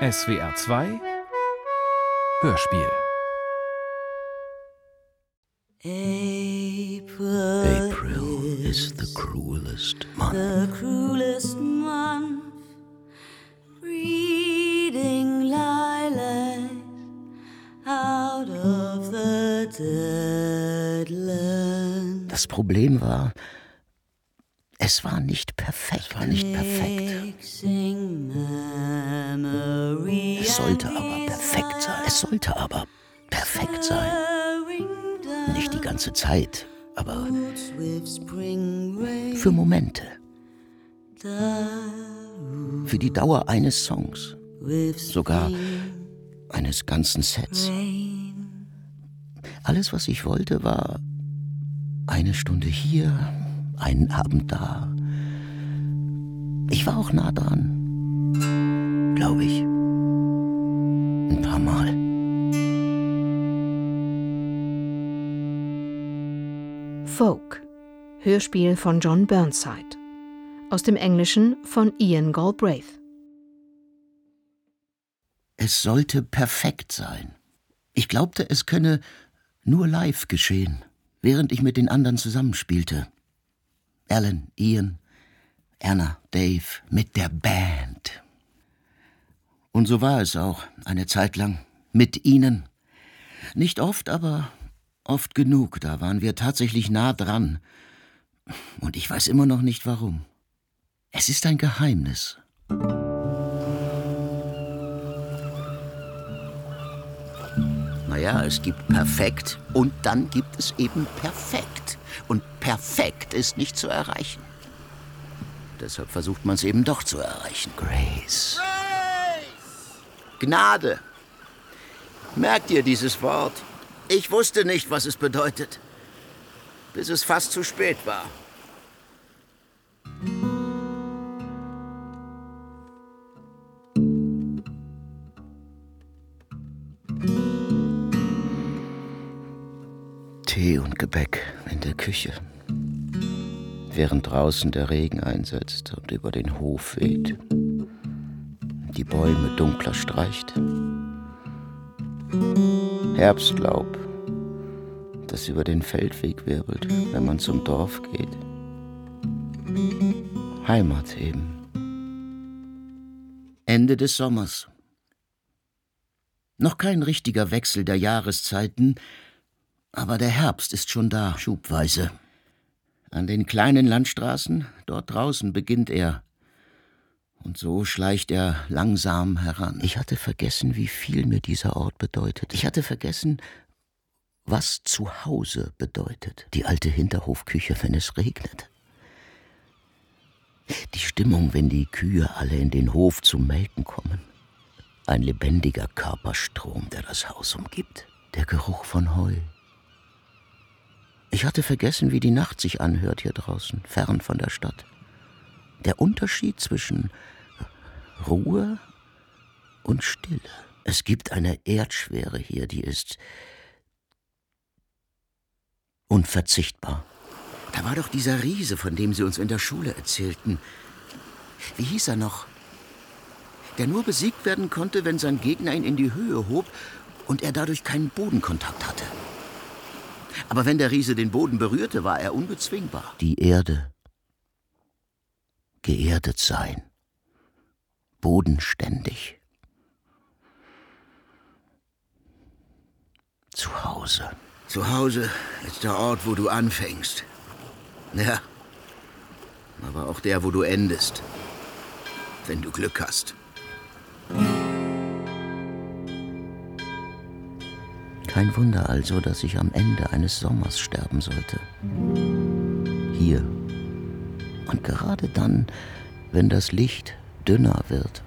SWR 2 Hörspiel April is the cruelest month. the cruelest month, breeding lilacs out of the dead land. Das Problem war, es war nicht perfekt. Es war nicht perfekt. Es sollte aber perfekt sein. Es sollte aber perfekt sein. Nicht die ganze Zeit, aber für Momente. Für die Dauer eines Songs. Sogar eines ganzen Sets. Alles, was ich wollte, war eine Stunde hier, einen Abend da. Ich war auch nah dran. Glaube ich. Ein paar Mal. Folk, Hörspiel von John Burnside. Aus dem Englischen von Ian Galbraith. Es sollte perfekt sein. Ich glaubte, es könne nur live geschehen, während ich mit den anderen zusammenspielte. Alan, Ian, Anna, Dave, mit der Band. Und so war es auch, eine Zeit lang, mit ihnen. Nicht oft, aber oft genug, da waren wir tatsächlich nah dran. Und ich weiß immer noch nicht warum. Es ist ein Geheimnis. Naja, es gibt perfekt und dann gibt es eben perfekt. Und perfekt ist nicht zu erreichen. Deshalb versucht man es eben doch zu erreichen. Grace. Gnade. Merkt ihr dieses Wort? Ich wusste nicht, was es bedeutet, bis es fast zu spät war. Tee und Gebäck in der Küche, während draußen der Regen einsetzt und über den Hof weht, die Bäume dunkler streicht. Herbstlaub, das über den Feldweg wirbelt, wenn man zum Dorf geht. Heimat eben. Ende des Sommers. Noch kein richtiger Wechsel der Jahreszeiten, aber der Herbst ist schon da, schubweise. An den kleinen Landstraßen, dort draußen, beginnt er. Und so schleicht er langsam heran. Ich hatte vergessen, wie viel mir dieser Ort bedeutet. Ich hatte vergessen, was zu Hause bedeutet. Die alte Hinterhofküche, wenn es regnet. Die Stimmung, wenn die Kühe alle in den Hof zum Melken kommen. Ein lebendiger Körperstrom, der das Haus umgibt. Der Geruch von Heu. Ich hatte vergessen, wie die Nacht sich anhört hier draußen, fern von der Stadt. Der Unterschied zwischen Ruhe und Stille. Es gibt eine Erdschwere hier, die ist unverzichtbar. Da war doch dieser Riese, von dem Sie uns in der Schule erzählten. Wie hieß er noch? Der nur besiegt werden konnte, wenn sein Gegner ihn in die Höhe hob und er dadurch keinen Bodenkontakt hatte. Aber wenn der Riese den Boden berührte, war er unbezwingbar. Die Erde. Geerdet sein. Bodenständig. Zu Hause. Zu Hause ist der Ort, wo du anfängst. Ja. Aber auch der, wo du endest. Wenn du Glück hast. Kein Wunder also, dass ich am Ende eines Sommers sterben sollte. Hier. Und gerade dann, wenn das Licht dünner wird.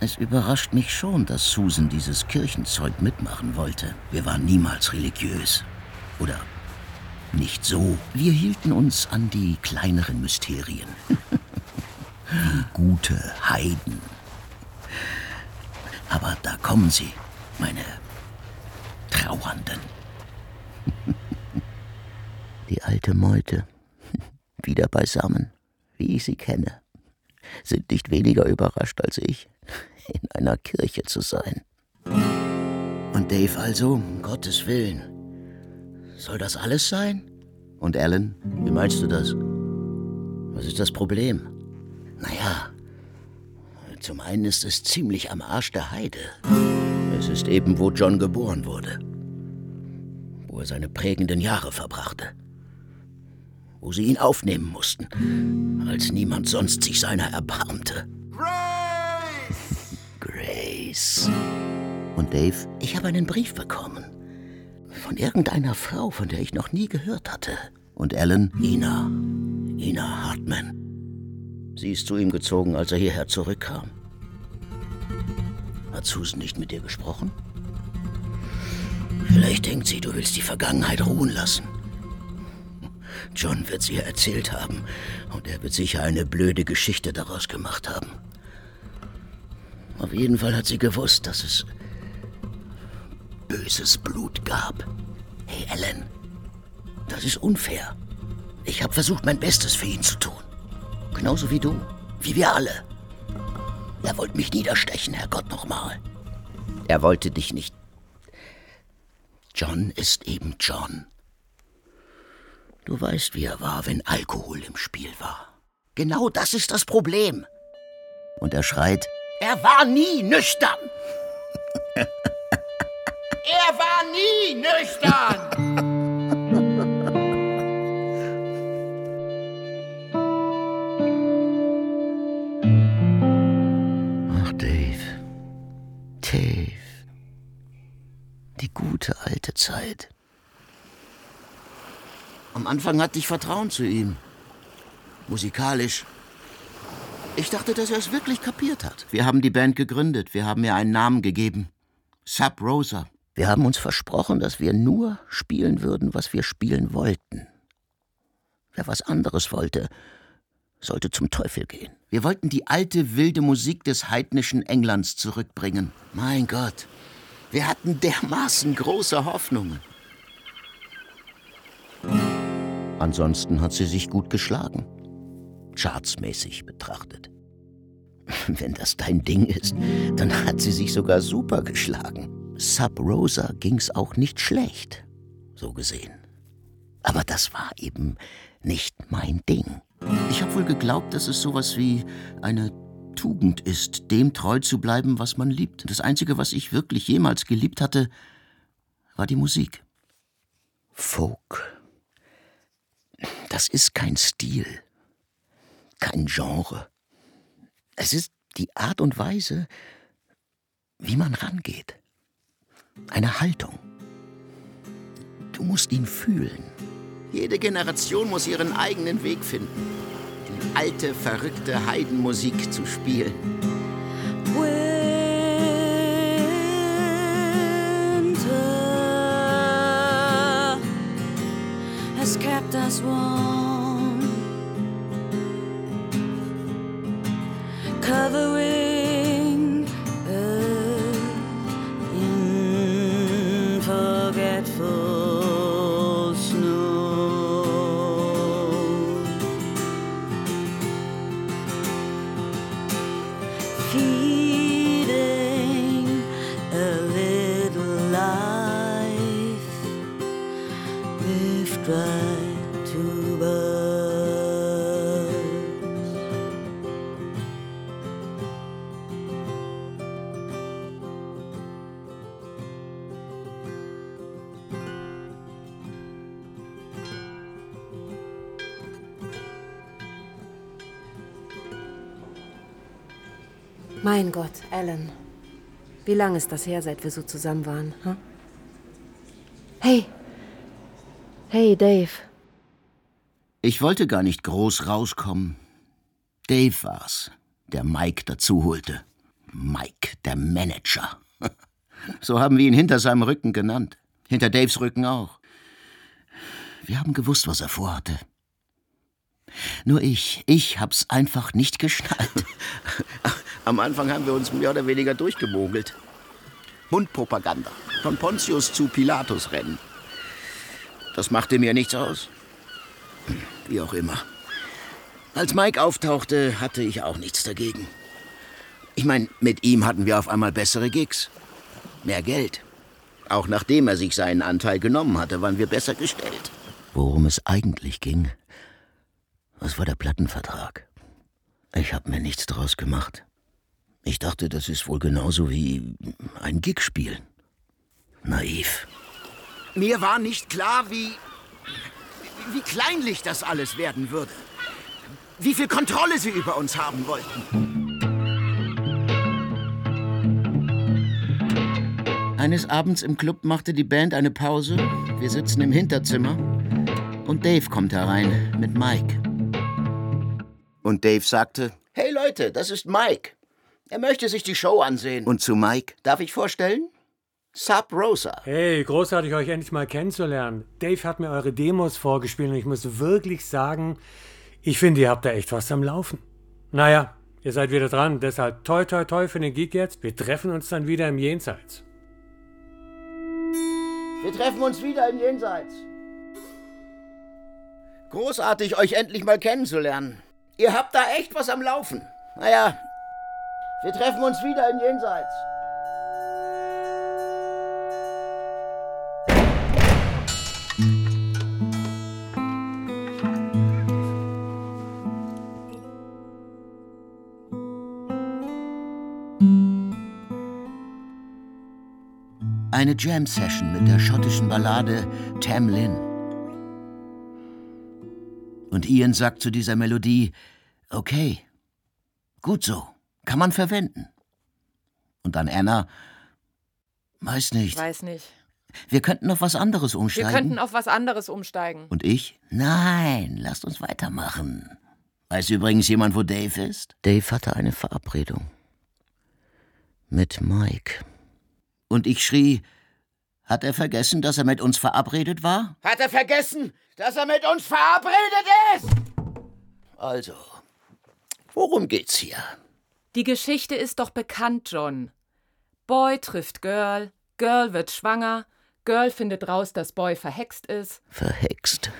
Es überrascht mich schon, dass Susan dieses Kirchenzeug mitmachen wollte. Wir waren niemals religiös. Oder nicht so. Wir hielten uns an die kleineren Mysterien. Wie gute Heiden. Aber da kommen sie, meine Trauernden. Die alte Meute. Wieder beisammen, wie ich sie kenne. sind nicht weniger überrascht als ich, in einer Kirche zu sein. Und Dave also, um Gottes Willen. Soll das alles sein? Und Alan, wie meinst du das? Was ist das Problem? Naja, zum einen ist es ziemlich am Arsch der Heide. Es ist eben, wo John geboren wurde. Wo er seine prägenden Jahre verbrachte. Wo sie ihn aufnehmen mussten, als niemand sonst sich seiner erbarmte. Grace! Grace. Und Dave, ich habe einen Brief bekommen. Von irgendeiner Frau, von der ich noch nie gehört hatte. Und Alan? Ina. Ina Hartman. Sie ist zu ihm gezogen, als er hierher zurückkam. Hat Susan nicht mit dir gesprochen? Vielleicht denkt sie, du willst die Vergangenheit ruhen lassen. John wird sie ihr erzählt haben und er wird sicher eine blöde Geschichte daraus gemacht haben. Auf jeden Fall hat sie gewusst, dass es böses Blut gab. Hey, Ellen, das ist unfair. Ich habe versucht, mein Bestes für ihn zu tun. Genauso wie du, wie wir alle. Er wollte mich niederstechen, Herrgott nochmal. Er wollte dich nicht. John ist eben John. Du weißt, wie er war, wenn Alkohol im Spiel war. Genau das ist das Problem. Und er schreit, er war nie nüchtern. er war nie nüchtern. gute alte Zeit. Am Anfang hatte ich Vertrauen zu ihm. Musikalisch. Ich dachte, dass er es wirklich kapiert hat. Wir haben die Band gegründet. Wir haben ihr einen Namen gegeben. Sub Rosa. Wir haben uns versprochen, dass wir nur spielen würden, was wir spielen wollten. Wer was anderes wollte, sollte zum Teufel gehen. Wir wollten die alte wilde Musik des heidnischen Englands zurückbringen. Mein Gott, wir hatten dermaßen große Hoffnungen. Ansonsten hat sie sich gut geschlagen. Chartsmäßig betrachtet. Wenn das dein Ding ist, dann hat sie sich sogar super geschlagen. Sub Rosa ging's auch nicht schlecht, so gesehen. Aber das war eben nicht mein Ding. Ich habe wohl geglaubt, dass es sowas wie eine Tugend ist, dem treu zu bleiben, was man liebt. Das Einzige, was ich wirklich jemals geliebt hatte, war die Musik. Folk. Das ist kein Stil, kein Genre. Es ist die Art und Weise, wie man rangeht. Eine Haltung. Du musst ihn fühlen. Jede Generation muss ihren eigenen Weg finden. Alte, verrückte Heidenmusik zu spielen. Warm, covering Mein Gott, Alan. Wie lange ist das her, seit wir so zusammen waren? Hm? Hey. Hey, Dave. Ich wollte gar nicht groß rauskommen. Dave war's, der Mike dazu holte. Mike, der Manager. So haben wir ihn hinter seinem Rücken genannt. Hinter Daves Rücken auch. Wir haben gewusst, was er vorhatte. Nur ich, ich hab's einfach nicht geschnallt. Am Anfang haben wir uns mehr oder weniger durchgemogelt. Mundpropaganda. Von Pontius zu Pilatus rennen. Das machte mir nichts aus. Wie auch immer. Als Mike auftauchte, hatte ich auch nichts dagegen. Ich meine, mit ihm hatten wir auf einmal bessere Gigs. Mehr Geld. Auch nachdem er sich seinen Anteil genommen hatte, waren wir besser gestellt. Worum es eigentlich ging, was war der Plattenvertrag? Ich hab mir nichts draus gemacht. Ich dachte, das ist wohl genauso wie ein Gig spielen. Naiv. Mir war nicht klar, wie. wie kleinlich das alles werden würde. Wie viel Kontrolle sie über uns haben wollten. Eines Abends im Club machte die Band eine Pause. Wir sitzen im Hinterzimmer. Und Dave kommt herein mit Mike. Und Dave sagte: Hey Leute, das ist Mike. Er möchte sich die Show ansehen. Und zu Mike, darf ich vorstellen? Sub Rosa. Hey, großartig, euch endlich mal kennenzulernen. Dave hat mir eure Demos vorgespielt und ich muss wirklich sagen, ich finde, ihr habt da echt was am Laufen. Naja, ihr seid wieder dran, deshalb toi toi toi für den Gig jetzt. Wir treffen uns dann wieder im Jenseits. Wir treffen uns wieder im Jenseits. Großartig, euch endlich mal kennenzulernen. Ihr habt da echt was am Laufen. Naja, wir treffen uns wieder im Jenseits. Eine Jam-Session mit der schottischen Ballade Tam Lin. Und Ian sagt zu dieser Melodie, okay, gut so, kann man verwenden. Und dann Anna, weiß nicht. Weiß nicht. Wir könnten auf was anderes Wir umsteigen. könnten auf was anderes umsteigen. Und ich? Nein, lasst uns weitermachen. Weiß übrigens jemand, wo Dave ist? Dave hatte eine Verabredung. Mit Mike. Und ich schrie, hat er vergessen, dass er mit uns verabredet war? Hat er vergessen, dass er mit uns verabredet ist? Also, worum geht's hier? Die Geschichte ist doch bekannt, John. Boy trifft Girl, Girl wird schwanger, Girl findet raus, dass Boy verhext ist. Verhext.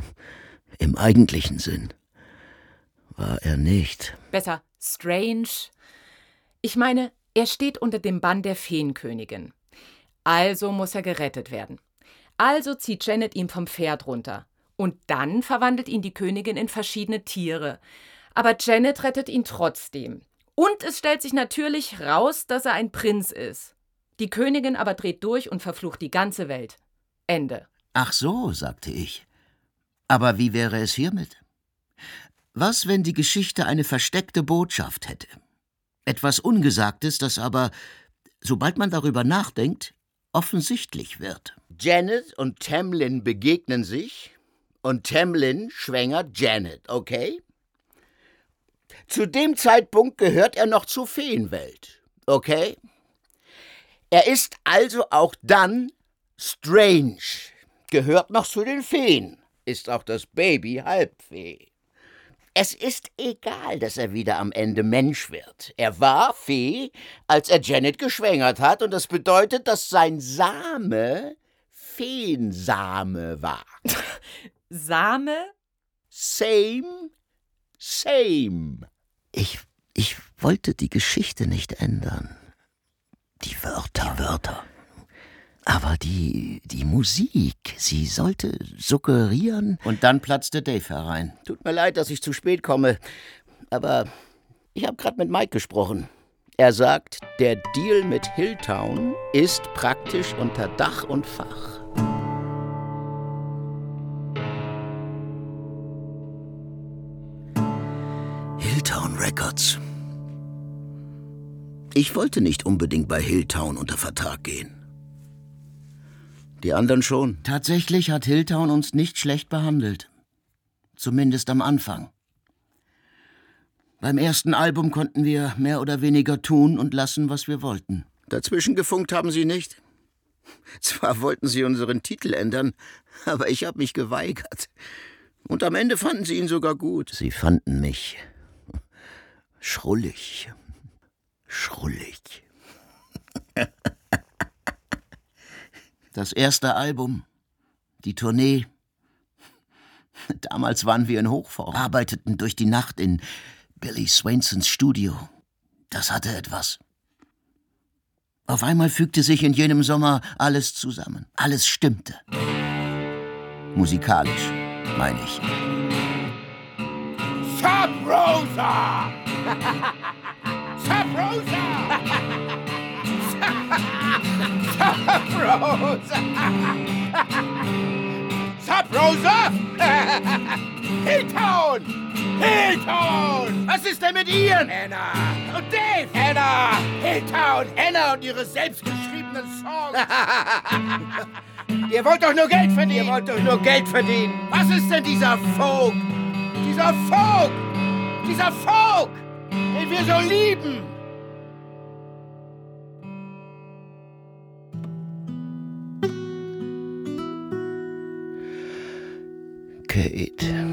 Im eigentlichen Sinn. War er nicht. Besser, strange. Ich meine, er steht unter dem Bann der Feenkönigin. Also muss er gerettet werden. Also zieht Janet ihn vom Pferd runter. Und dann verwandelt ihn die Königin in verschiedene Tiere. Aber Janet rettet ihn trotzdem. Und es stellt sich natürlich raus, dass er ein Prinz ist. Die Königin aber dreht durch und verflucht die ganze Welt. Ende. Ach so, sagte ich. Aber wie wäre es hiermit? Was, wenn die Geschichte eine versteckte Botschaft hätte? Etwas Ungesagtes, das aber, sobald man darüber nachdenkt, offensichtlich wird. Janet und Tamlin begegnen sich und Tamlin schwängert Janet, okay? Zu dem Zeitpunkt gehört er noch zur Feenwelt, okay? Er ist also auch dann strange, gehört noch zu den Feen, ist auch das Baby Halbfee. Es ist egal, dass er wieder am Ende Mensch wird. Er war Fee, als er Janet geschwängert hat, und das bedeutet, dass sein Same Feensame war. Same? Same, same. Ich, ich wollte die Geschichte nicht ändern. Die Wörter. Die Wörter. Aber die, die Musik, sie sollte suggerieren. Und dann platzte Dave herein. Tut mir leid, dass ich zu spät komme. Aber ich habe gerade mit Mike gesprochen. Er sagt, der Deal mit Hilltown ist praktisch unter Dach und Fach. Records. Ich wollte nicht unbedingt bei Hilltown unter Vertrag gehen. Die anderen schon. Tatsächlich hat Hilltown uns nicht schlecht behandelt. Zumindest am Anfang. Beim ersten Album konnten wir mehr oder weniger tun und lassen, was wir wollten. Dazwischen gefunkt haben sie nicht. Zwar wollten sie unseren Titel ändern, aber ich habe mich geweigert. Und am Ende fanden sie ihn sogar gut. Sie fanden mich schrullig. Schrullig. Das erste Album, die Tournee. Damals waren wir in Hochform, arbeiteten durch die Nacht in Billy Swainsons Studio. Das hatte etwas. Auf einmal fügte sich in jenem Sommer alles zusammen. Alles stimmte. Musikalisch, meine ich. Sub Rosa! Sub Rosa! Sub Rosa! Sub Rosa! Hilltown! Hilltown! Was ist denn mit Ian? Anna! Und Dave? Anna! Hilltown! Anna und ihre selbstgeschriebenen Songs! Ihr wollt doch nur Geld verdienen! Ihr wollt doch nur Geld verdienen. Was ist denn dieser Folk? Dieser Folk! Dieser Folk, den wir so lieben! Kate.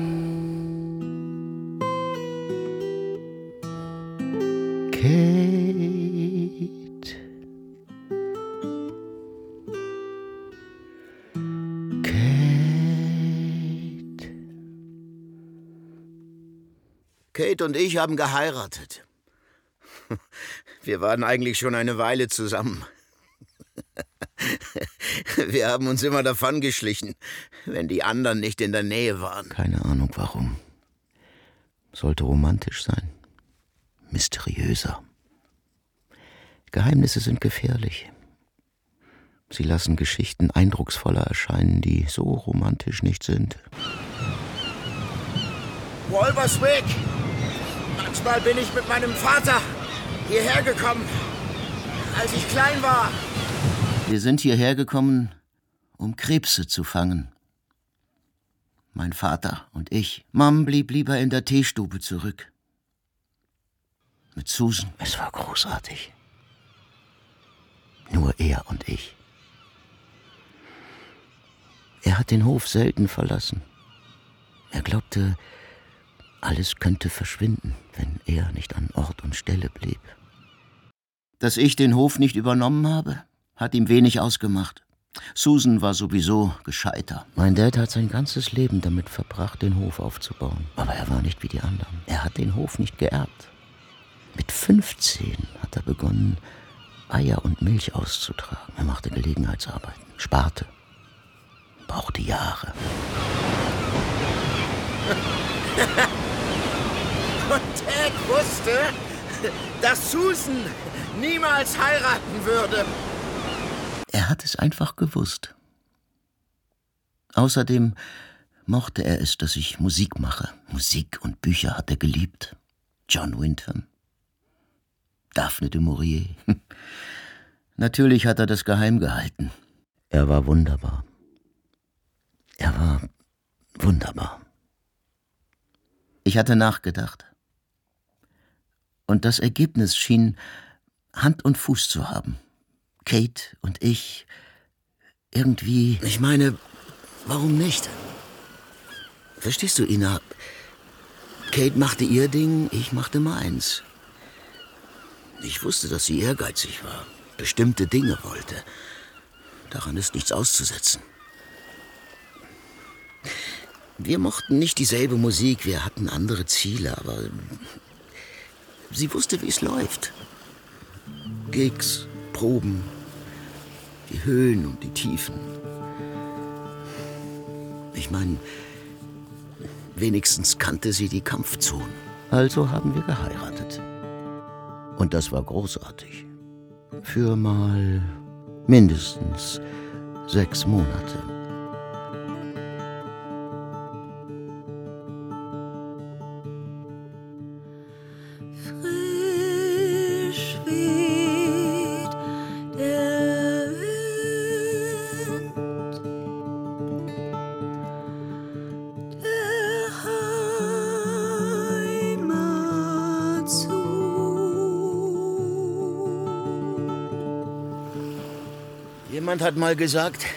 Kate und ich haben geheiratet. Wir waren eigentlich schon eine Weile zusammen. Wir haben uns immer davongeschlichen, wenn die anderen nicht in der Nähe waren. Keine Ahnung warum. Sollte romantisch sein. Mysteriöser. Geheimnisse sind gefährlich. Sie lassen Geschichten eindrucksvoller erscheinen, die so romantisch nicht sind. Wolverswick! Manchmal bin ich mit meinem Vater hierher gekommen, als ich klein war. Wir sind hierher gekommen, um Krebse zu fangen. Mein Vater und ich. Mom blieb lieber in der Teestube zurück. Mit Susan. Es war großartig. Nur er und ich. Er hat den Hof selten verlassen. Er glaubte, alles könnte verschwinden, wenn er nicht an Ort und Stelle blieb. Dass ich den Hof nicht übernommen habe, hat ihm wenig ausgemacht. Susan war sowieso gescheiter. Mein Dad hat sein ganzes Leben damit verbracht, den Hof aufzubauen. Aber er war nicht wie die anderen. Er hat den Hof nicht geerbt. Mit 15 hat er begonnen, Eier und Milch auszutragen. Er machte Gelegenheitsarbeiten, sparte, brauchte Jahre. Und Dad wusste, dass Susan niemals heiraten würde. Er hat es einfach gewusst. Außerdem mochte er es, dass ich Musik mache. Musik und Bücher hat er geliebt. John Wyndham. Daphne de Maurier. Natürlich hat er das geheim gehalten. Er war wunderbar. Er war wunderbar. Ich hatte nachgedacht. Und das Ergebnis schien Hand und Fuß zu haben. Kate und ich irgendwie. Ich meine, warum nicht? Verstehst du, Ina? Kate machte ihr Ding, ich machte meins. Ich wusste, dass sie ehrgeizig war, bestimmte Dinge wollte. Daran ist nichts auszusetzen. Wir mochten nicht dieselbe Musik, wir hatten andere Ziele, aber sie wusste, wie es läuft. Gigs, Proben, die Höhen und die Tiefen. Ich meine, wenigstens kannte sie die Kampfzonen. Also haben wir geheiratet. Und das war großartig. Für mal mindestens sechs Monate. Jemand hat mal gesagt,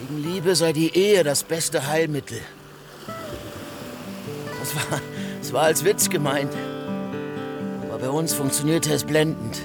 gegen Liebe sei die Ehe das beste Heilmittel. Das war, das war als Witz gemeint. Aber bei uns funktionierte es blendend.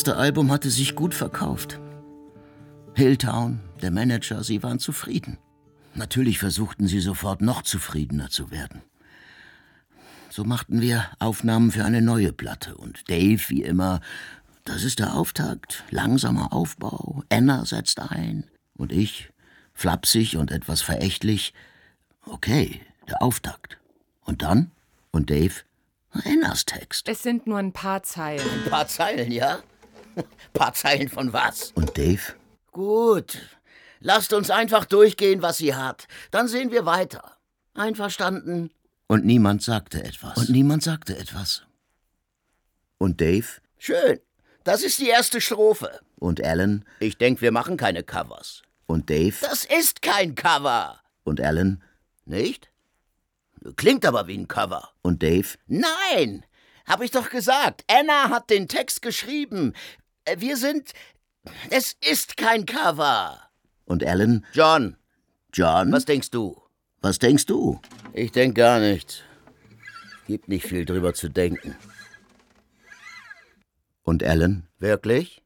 Erste Album hatte sich gut verkauft. Hilltown, der Manager, sie waren zufrieden. Natürlich versuchten sie sofort noch zufriedener zu werden. So machten wir Aufnahmen für eine neue Platte und Dave, wie immer, das ist der Auftakt, langsamer Aufbau, Anna setzt ein und ich, flapsig und etwas verächtlich, okay, der Auftakt. Und dann? Und Dave? Annas Text. Es sind nur ein paar Zeilen. Ein paar Zeilen, ja? Ein paar Zeilen von was? Und Dave? Gut. Lasst uns einfach durchgehen, was sie hat. Dann sehen wir weiter. Einverstanden? Und niemand sagte etwas. Und niemand sagte etwas. Und Dave? Schön. Das ist die erste Strophe. Und Alan? Ich denke, wir machen keine Covers. Und Dave? Das ist kein Cover. Und Alan? Nicht? Klingt aber wie ein Cover. Und Dave? Nein! Hab ich doch gesagt. Anna hat den Text geschrieben. Äh, Wir sind. Es ist kein Cover. Und Alan? John. John? Was denkst du? Was denkst du? Ich denk gar nichts. Gibt nicht viel drüber zu denken. Und Alan? Wirklich?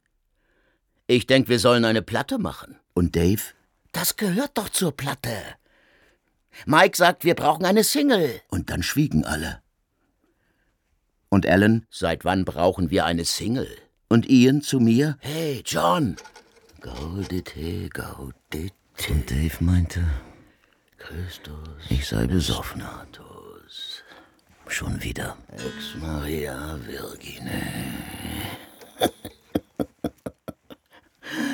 Ich denk, wir sollen eine Platte machen. Und Dave? Das gehört doch zur Platte. Mike sagt, wir brauchen eine Single. Und dann schwiegen alle. Und Alan? Seit wann brauchen wir eine Single? Und Ian zu mir? Hey, John. Gaudete, gaudete. Und Dave meinte, Christus, ich sei besoffenatus. Schon wieder. Ex Maria Virgine.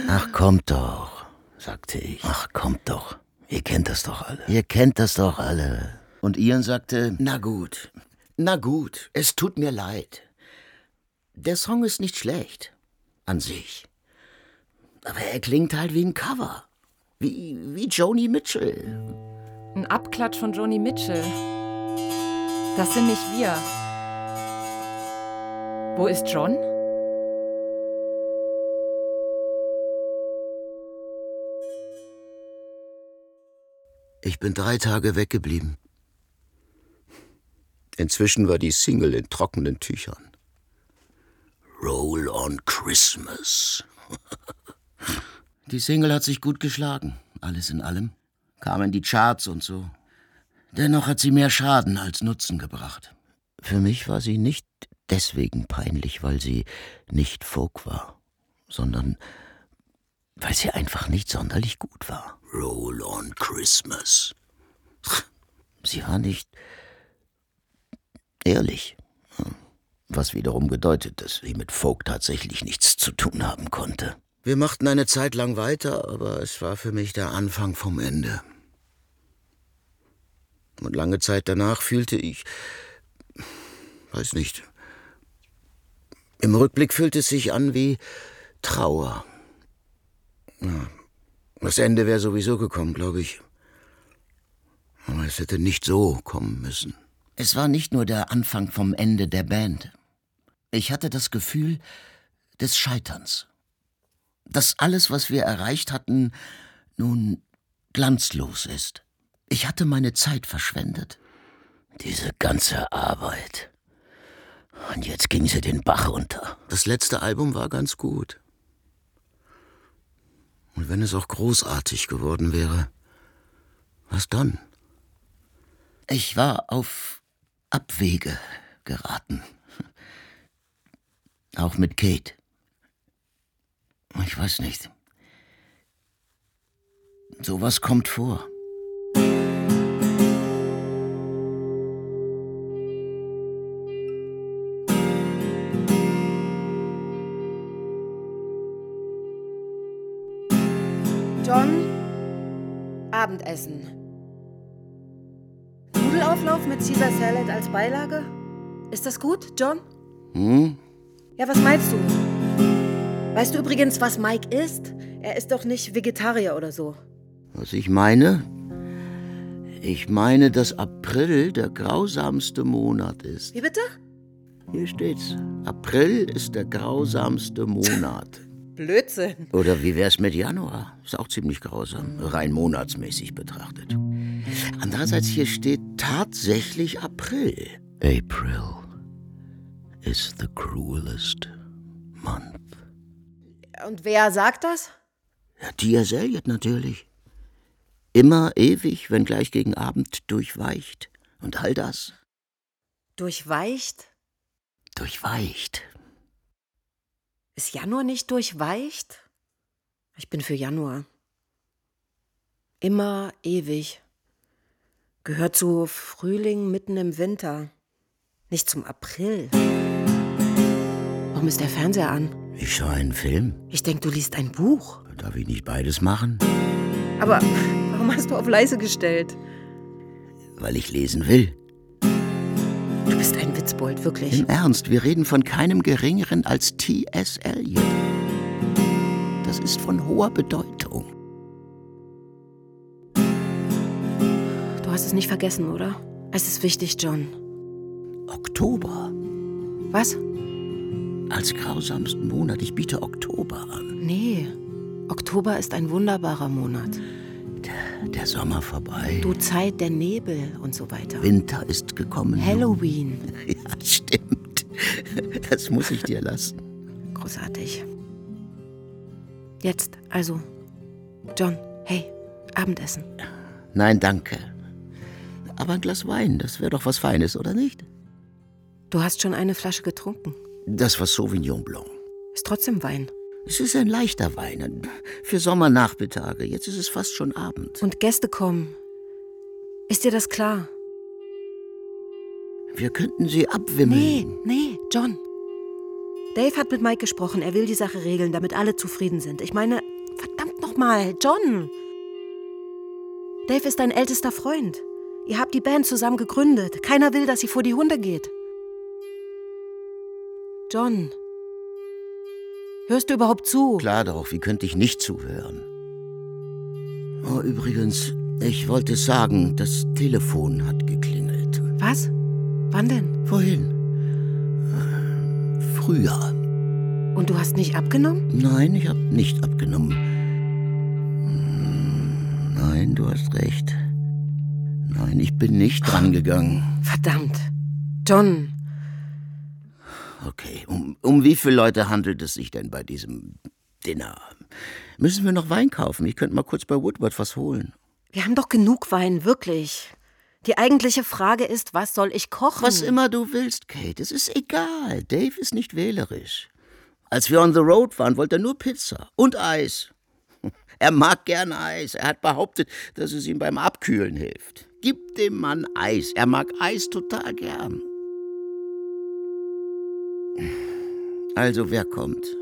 Ach, kommt doch, sagte ich. Ach, kommt doch. Ihr kennt das doch alle. Ihr kennt das doch alle. Und Ian sagte, na gut, na gut, es tut mir leid. Der Song ist nicht schlecht. An sich. Aber er klingt halt wie ein Cover. Wie, wie Joni Mitchell. Ein Abklatsch von Joni Mitchell. Das sind nicht wir. Wo ist John? Ich bin drei Tage weggeblieben. Inzwischen war die Single in trockenen Tüchern. Roll on Christmas. Die Single hat sich gut geschlagen, alles in allem. Kam in die Charts und so. Dennoch hat sie mehr Schaden als Nutzen gebracht. Für mich war sie nicht deswegen peinlich, weil sie nicht Folk war, sondern weil sie einfach nicht sonderlich gut war. Roll on Christmas. Sie war nicht ehrlich. Was wiederum bedeutet, dass sie mit Folk tatsächlich nichts zu tun haben konnte. Wir machten eine Zeit lang weiter, aber es war für mich der Anfang vom Ende. Und lange Zeit danach fühlte ich, weiß nicht, im Rückblick fühlte es sich an wie Trauer. Ja, das Ende wäre sowieso gekommen, glaube ich. Aber es hätte nicht so kommen müssen. Es war nicht nur der Anfang vom Ende der Band. Ich hatte das Gefühl des Scheiterns. Dass alles, was wir erreicht hatten, nun glanzlos ist. Ich hatte meine Zeit verschwendet. Diese ganze Arbeit. Und jetzt ging sie den Bach runter. Das letzte Album war ganz gut. Und wenn es auch großartig geworden wäre, was dann? Ich war auf Abwege geraten. Auch mit Kate. Ich weiß nicht. Sowas kommt vor. John, Abendessen. Nudelauflauf mit Caesar Salad als Beilage? Ist das gut, John? Hm? Ja, was meinst du? Weißt du übrigens, was Mike ist? Er ist doch nicht Vegetarier oder so. Was ich meine? Ich meine, dass April der grausamste Monat ist. Wie bitte? Hier steht's. April ist der grausamste Monat. Blödsinn. Oder wie wär's mit Januar? Ist auch ziemlich grausam, rein monatsmäßig betrachtet. Andererseits hier steht tatsächlich April. April is the cruelest month. Und wer sagt das? Ja, T.S. Eliot natürlich. Immer ewig, wenn gleich gegen Abend durchweicht. Und all das Durchweicht? durchweicht. Ist Januar nicht durchweicht? Ich bin für Januar. Immer ewig. Gehört zu Frühling mitten im Winter. Nicht zum April. Warum ist der Fernseher an? Ich schaue einen Film. Ich denke, du liest ein Buch. Darf ich nicht beides machen? Aber warum hast du auf leise gestellt? Weil ich lesen will. Du bist ein Witzbold, wirklich. Im Ernst, wir reden von keinem Geringeren als T.S. Eliot. Das ist von hoher Bedeutung. Du hast es nicht vergessen, oder? Es ist wichtig, John. Oktober. Was? Als grausamsten Monat. Ich biete Oktober an. Nee. Oktober ist ein wunderbarer Monat. Der Sommer vorbei. Du Zeit der Nebel und so weiter. Winter ist gekommen. Halloween. Ja, stimmt. Das muss ich dir lassen. Großartig. Jetzt, also. John, hey, Abendessen. Nein, danke. Aber ein Glas Wein, das wäre doch was Feines, oder nicht? Du hast schon eine Flasche getrunken. Das war Sauvignon Blanc. Ist trotzdem Wein. Es ist ein leichter Wein. ein- Für Sommernachmittage. Jetzt ist es fast schon Abend. Und Gäste kommen. Ist dir das klar? Wir könnten sie abwimmeln. Nee, nee, John. Dave hat mit Mike gesprochen. Er will die Sache regeln, damit alle zufrieden sind. Ich meine, verdammt nochmal, John. Dave ist dein ältester Freund. Ihr habt die Band zusammen gegründet. Keiner will, dass sie vor die Hunde geht. John. Hörst du überhaupt zu? Klar doch, wie könnte ich nicht zuhören? Oh, übrigens, ich wollte sagen, das Telefon hat geklingelt. Was? Wann denn? Vorhin. Früher. Und du hast nicht abgenommen? Nein, ich habe nicht abgenommen. Nein, du hast recht. Nein, ich bin nicht drangegangen. Verdammt. John. Okay, um, um wie viele Leute handelt es sich denn bei diesem Dinner? Müssen wir noch Wein kaufen? Ich könnte mal kurz bei Woodward was holen. Wir haben doch genug Wein, wirklich. Die eigentliche Frage ist, was soll ich kochen? Was immer du willst, Kate, es ist egal. Dave ist nicht wählerisch. Als wir on the road waren, wollte er nur Pizza und Eis. Er mag gern Eis. Er hat behauptet, dass es ihm beim Abkühlen hilft. Gib dem Mann Eis. Er mag Eis total gern. Also, wer kommt?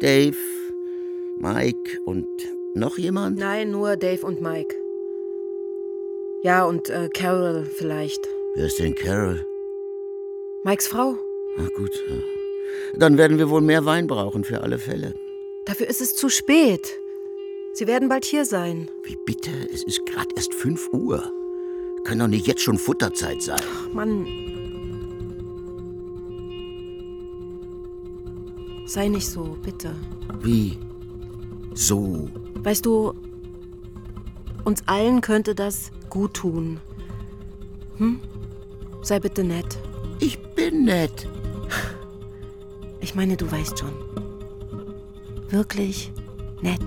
Dave, Mike und noch jemand? Nein, nur Dave und Mike. Ja, und äh, Carol vielleicht. Wer ist denn Carol? Mikes Frau. Na gut. Dann werden wir wohl mehr Wein brauchen, für alle Fälle. Dafür ist es zu spät. Sie werden bald hier sein. Wie bitte? Es ist gerade erst 5 Uhr. Kann doch nicht jetzt schon Futterzeit sein. Mann. Sei nicht so, bitte. Wie? So. Weißt du, uns allen könnte das gut tun. Hm? Sei bitte nett. Ich bin nett. Ich meine, du weißt schon. Wirklich nett.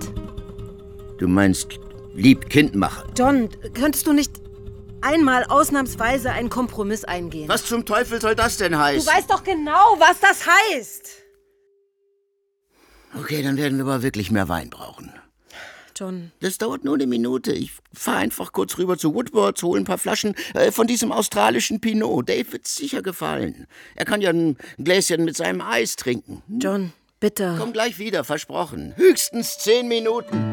Du meinst lieb Kind machen. John, könntest du nicht einmal ausnahmsweise einen Kompromiss eingehen? Was zum Teufel soll das denn Du heißen? weißt doch genau, was das heißt. Okay, dann werden wir aber wirklich mehr Wein brauchen. John, Das dauert nur eine Minute. Ich fahre einfach kurz rüber zu Woodwards, hole ein paar Flaschen äh, von diesem australischen Pinot. Dave wird's sicher gefallen. Er kann ja ein Gläschen mit seinem Eis trinken. Hm? John, bitte. Komm gleich wieder, versprochen. Höchstens zehn Minuten.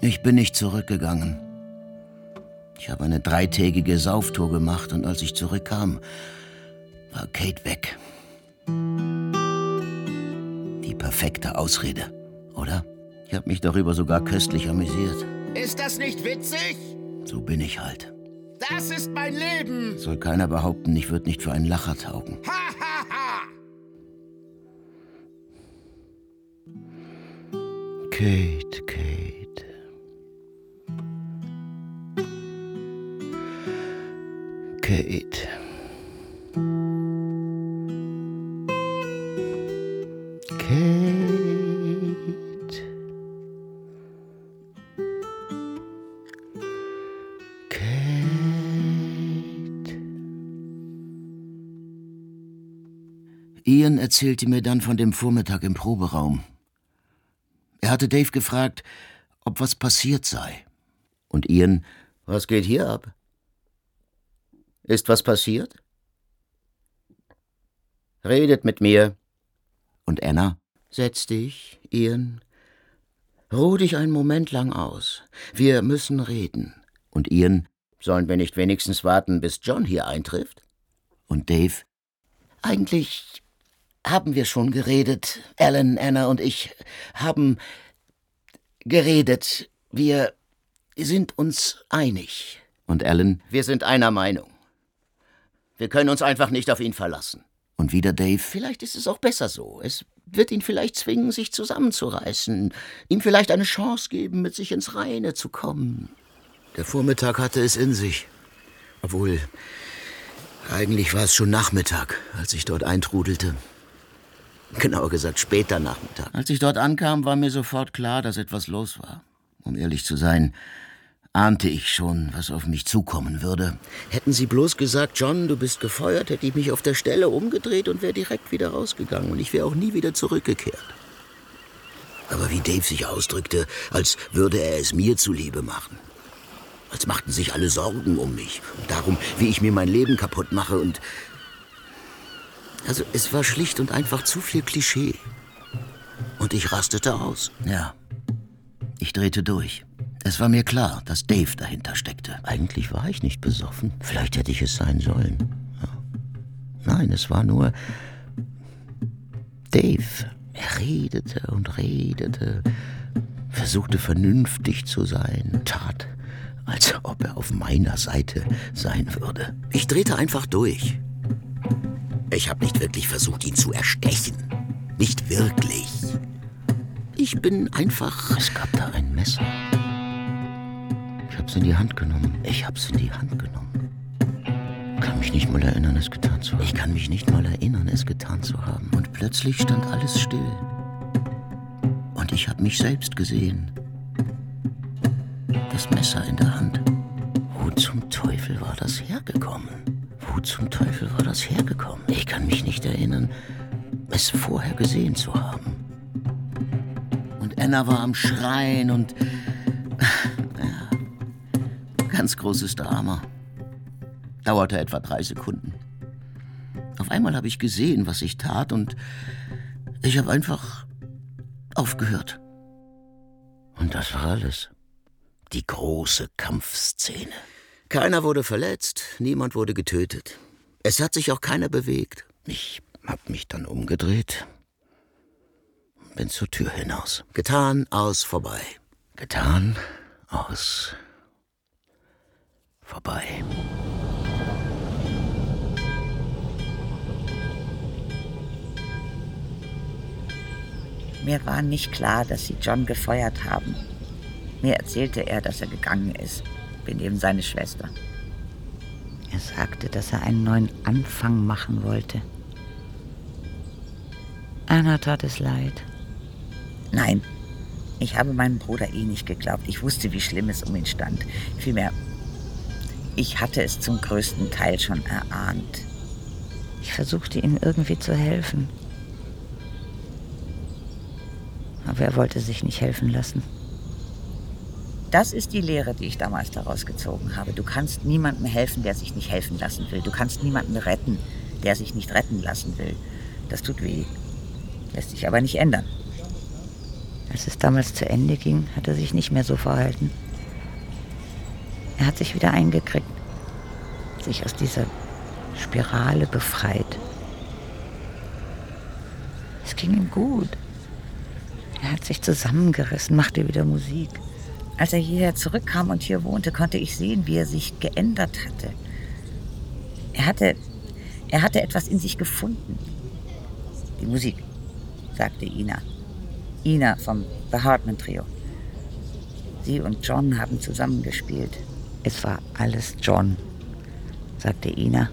Ich bin nicht zurückgegangen. Ich habe eine dreitägige Sauftour gemacht und als ich zurückkam, war Kate weg. Die perfekte Ausrede, oder? Ich habe mich darüber sogar köstlich amüsiert. Ist das nicht witzig? So bin ich halt. Das ist mein Leben. Soll keiner behaupten, ich würde nicht für einen Lacher taugen. Ha, ha, ha. Kate, Kate. Kate. Kate. Kate. Ian erzählte mir dann von dem Vormittag im Proberaum. Er hatte Dave gefragt, ob was passiert sei. Und Ian, was geht hier ab? Ist was passiert? Redet mit mir. Und Anna, setz dich, Ian. Ruh dich einen Moment lang aus. Wir müssen reden. Und Ian, sollen wir nicht wenigstens warten, bis John hier eintrifft? Und Dave, eigentlich haben wir schon geredet. Alan, Anna und ich haben geredet. Wir sind uns einig. Und Alan, wir sind einer Meinung. Wir können uns einfach nicht auf ihn verlassen. Und wieder Dave, vielleicht ist es auch besser so. Es wird ihn vielleicht zwingen, sich zusammenzureißen, ihm vielleicht eine Chance geben, mit sich ins Reine zu kommen. Der Vormittag hatte es in sich. Obwohl, eigentlich war es schon Nachmittag, als ich dort eintrudelte. Genauer gesagt später Nachmittag. Als ich dort ankam, war mir sofort klar, dass etwas los war. Um ehrlich zu sein, ahnte ich schon, was auf mich zukommen würde. Hätten Sie bloß gesagt, John, du bist gefeuert, hätte ich mich auf der Stelle umgedreht und wäre direkt wieder rausgegangen und ich wäre auch nie wieder zurückgekehrt. Aber wie Dave sich ausdrückte, als würde er es mir zuliebe machen. Als machten sich alle Sorgen um mich und darum, wie ich mir mein Leben kaputt mache und also es war schlicht und einfach zu viel Klischee. Und ich rastete aus. Ja. Ich drehte durch. Es war mir klar, dass Dave dahinter steckte. Eigentlich war ich nicht besoffen. Vielleicht hätte ich es sein sollen. Ja. Nein, es war nur Dave. Er redete und redete, versuchte vernünftig zu sein, tat, als ob er auf meiner Seite sein würde. Ich drehte einfach durch. Ich habe nicht wirklich versucht, ihn zu erstechen. Nicht wirklich. Ich bin einfach. Es gab da ein Messer. Ich hab's in die Hand genommen. Ich hab's in die Hand genommen. Kann mich nicht mal erinnern, es getan zu haben. Ich kann mich nicht mal erinnern, es getan zu haben. Und plötzlich stand alles still. Und ich hab mich selbst gesehen. Das Messer in der Hand. Wo zum Teufel war das hergekommen? Wo zum Teufel war das hergekommen? Ich kann mich nicht erinnern, es vorher gesehen zu haben. Und Anna war am Schreien und. Ganz großes Drama. Dauerte etwa drei Sekunden. Auf einmal habe ich gesehen, was ich tat, und ich habe einfach aufgehört. Und das war alles. Die große Kampfszene. Keiner wurde verletzt, niemand wurde getötet. Es hat sich auch keiner bewegt. Ich hab mich dann umgedreht, bin zur Tür hinaus. Getan, aus, vorbei. Getan, aus, vorbei. Mir war nicht klar, dass sie John gefeuert haben. Mir erzählte er, dass er gegangen ist. Bin eben seine Schwester. Er sagte, dass er einen neuen Anfang machen wollte. Anna tat es leid. Nein, ich habe meinem Bruder eh nicht geglaubt. Ich wusste, wie schlimm es um ihn stand. Vielmehr, ich hatte es zum größten Teil schon erahnt. Ich versuchte ihm irgendwie zu helfen. Aber er wollte sich nicht helfen lassen. Das ist die Lehre, die ich damals daraus gezogen habe. Du kannst niemandem helfen, der sich nicht helfen lassen will. Du kannst niemanden retten, der sich nicht retten lassen will. Das tut weh. Lässt sich aber nicht ändern. Als es damals zu Ende ging, hat er sich nicht mehr so verhalten. Er hat sich wieder eingekriegt, sich aus dieser Spirale befreit. Es ging ihm gut. Er hat sich zusammengerissen, machte wieder Musik. Als er hierher zurückkam und hier wohnte, konnte ich sehen, wie er sich geändert hatte. Er hatte, er hatte etwas in sich gefunden. Die Musik, sagte Ina. Ina vom The Hartman Trio. Sie und John haben zusammengespielt. Es war alles John, sagte Ina.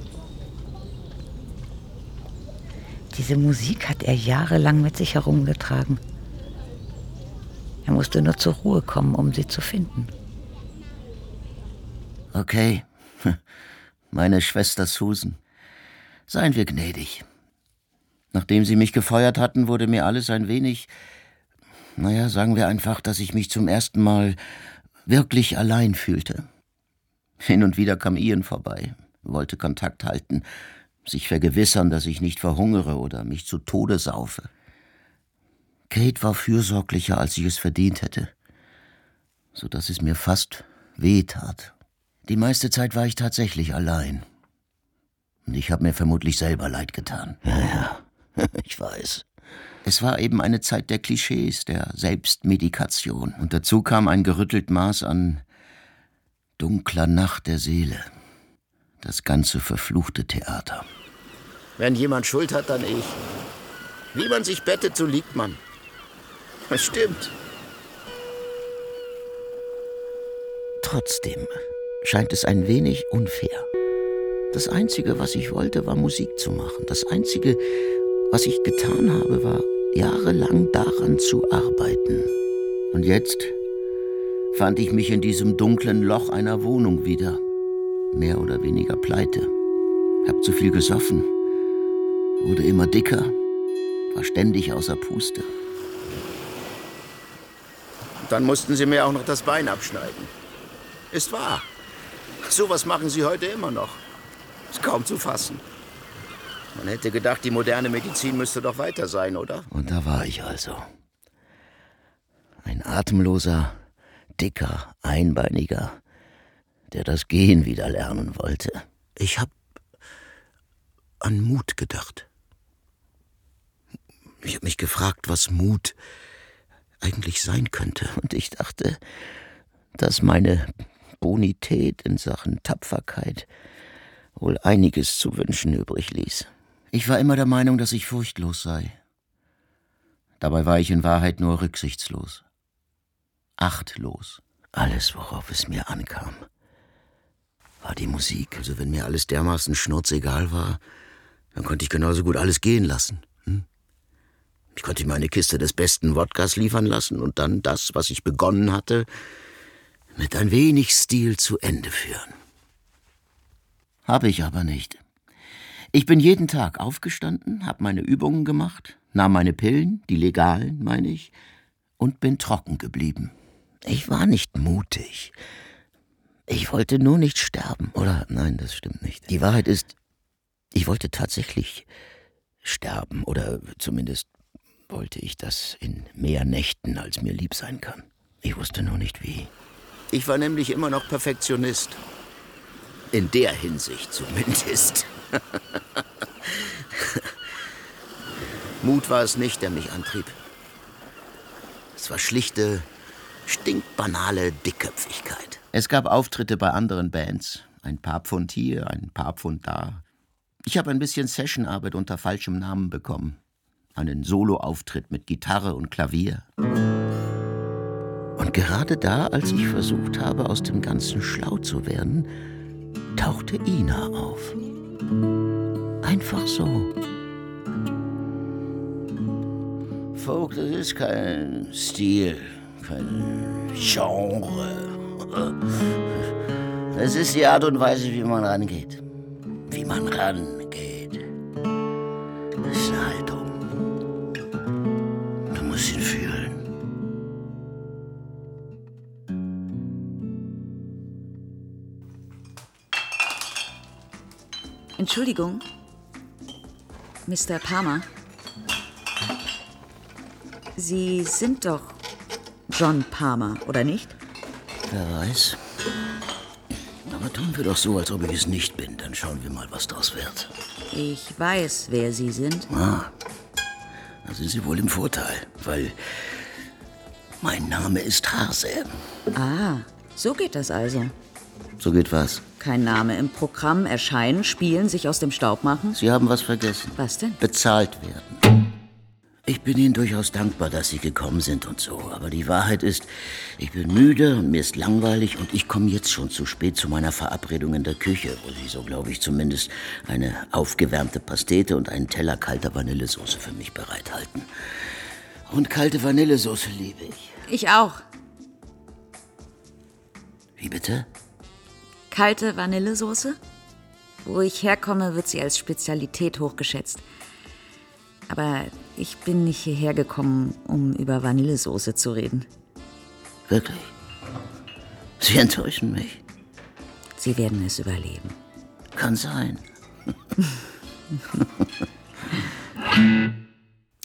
Diese Musik hat er jahrelang mit sich herumgetragen. Er musste nur zur Ruhe kommen, um sie zu finden. Okay, meine Schwester Susan. Seien wir gnädig. Nachdem sie mich gefeuert hatten, wurde mir alles ein wenig, naja, sagen wir einfach, dass ich mich zum ersten Mal wirklich allein fühlte. Hin und wieder kam Ian vorbei, wollte Kontakt halten, sich vergewissern, dass ich nicht verhungere oder mich zu Tode saufe. Kate war fürsorglicher, als ich es verdient hätte, so dass es mir fast weh tat. Die meiste Zeit war ich tatsächlich allein. Und ich habe mir vermutlich selber leid getan. Ja, ja, ich weiß. Es war eben eine Zeit der Klischees, der Selbstmedikation. Und dazu kam ein gerüttelt Maß an dunkler Nacht der Seele. Das ganze verfluchte Theater. Wenn jemand Schuld hat, dann ich. Wie man sich bettet, so liegt man. Das stimmt. Trotzdem scheint es ein wenig unfair. Das Einzige, was ich wollte, war Musik zu machen. Das Einzige, was ich getan habe, war jahrelang daran zu arbeiten. Und jetzt fand ich mich in diesem dunklen Loch einer Wohnung wieder. Mehr oder weniger pleite. Hab zu viel gesoffen. Wurde immer dicker. War ständig außer Puste. Dann mussten sie mir auch noch das Bein abschneiden. Ist wahr. Sowas machen sie heute immer noch. Ist kaum zu fassen. Man hätte gedacht, die moderne Medizin müsste doch weiter sein, oder? Und da war ich also. Ein atemloser, dicker, einbeiniger, der das Gehen wieder lernen wollte. Ich hab an Mut gedacht. Ich hab mich gefragt, was Mut eigentlich sein könnte. Und ich dachte, dass meine Bonität in Sachen Tapferkeit wohl einiges zu wünschen übrig ließ. Ich war immer der Meinung, dass ich furchtlos sei. Dabei war ich in Wahrheit nur rücksichtslos. Achtlos. Alles, worauf es mir ankam, war die Musik. Also wenn mir alles dermaßen schnurzegal war, dann konnte ich genauso gut alles gehen lassen. Hm? Ich konnte mir eine Kiste des besten Wodkas liefern lassen und dann das, was ich begonnen hatte, mit ein wenig Stil zu Ende führen. Habe ich aber nicht. Ich bin jeden Tag aufgestanden, habe meine Übungen gemacht, nahm meine Pillen, die legalen, meine ich, und bin trocken geblieben. Ich war nicht mutig. Ich wollte nur nicht sterben. Oder nein, das stimmt nicht. Die Wahrheit ist, ich wollte tatsächlich sterben. Oder zumindest wollte ich das in mehr Nächten, als mir lieb sein kann. Ich wusste nur nicht wie. Ich war nämlich immer noch Perfektionist. In der Hinsicht zumindest. Mut war es nicht, der mich antrieb. Es war schlichte, stinkbanale Dickköpfigkeit. Es gab Auftritte bei anderen Bands. Ein paar Pfund hier, ein paar Pfund da. Ich habe ein bisschen Sessionarbeit unter falschem Namen bekommen. Einen Soloauftritt mit Gitarre und Klavier. Und gerade da, als ich versucht habe, aus dem Ganzen schlau zu werden, tauchte Ina auf. Einfach so. Folk, das ist kein Stil, kein Genre. Das ist die Art und Weise, wie man rangeht. Wie man rangeht. Das ist eine Haltung. Du musst ihn fühlen. Entschuldigung, Mr. Palmer. Sie sind doch John Palmer, oder nicht? Wer weiß. Aber tun wir doch so, als ob ich es nicht bin. Dann schauen wir mal, was draus wird. Ich weiß, wer Sie sind. Ah, da sind Sie wohl im Vorteil, weil Mein Name ist Hase. Ah, so geht das also. So geht was. Kein Name im Programm, erscheinen, spielen, sich aus dem Staub machen. Sie haben was vergessen. Was denn? Bezahlt werden. Ich bin Ihnen durchaus dankbar, dass Sie gekommen sind und so. Aber die Wahrheit ist, ich bin müde und mir ist langweilig und ich komme jetzt schon zu spät zu meiner Verabredung in der Küche, wo Sie so, glaube ich, zumindest eine aufgewärmte Pastete und einen Teller kalter Vanillesoße für mich bereithalten. Und kalte Vanillesoße liebe ich. Ich auch. Wie bitte? Kalte Vanillesoße? Wo ich herkomme, wird sie als Spezialität hochgeschätzt. Aber ich bin nicht hierher gekommen, um über Vanillesoße zu reden. Wirklich? Sie enttäuschen mich. Sie werden es überleben. Kann sein.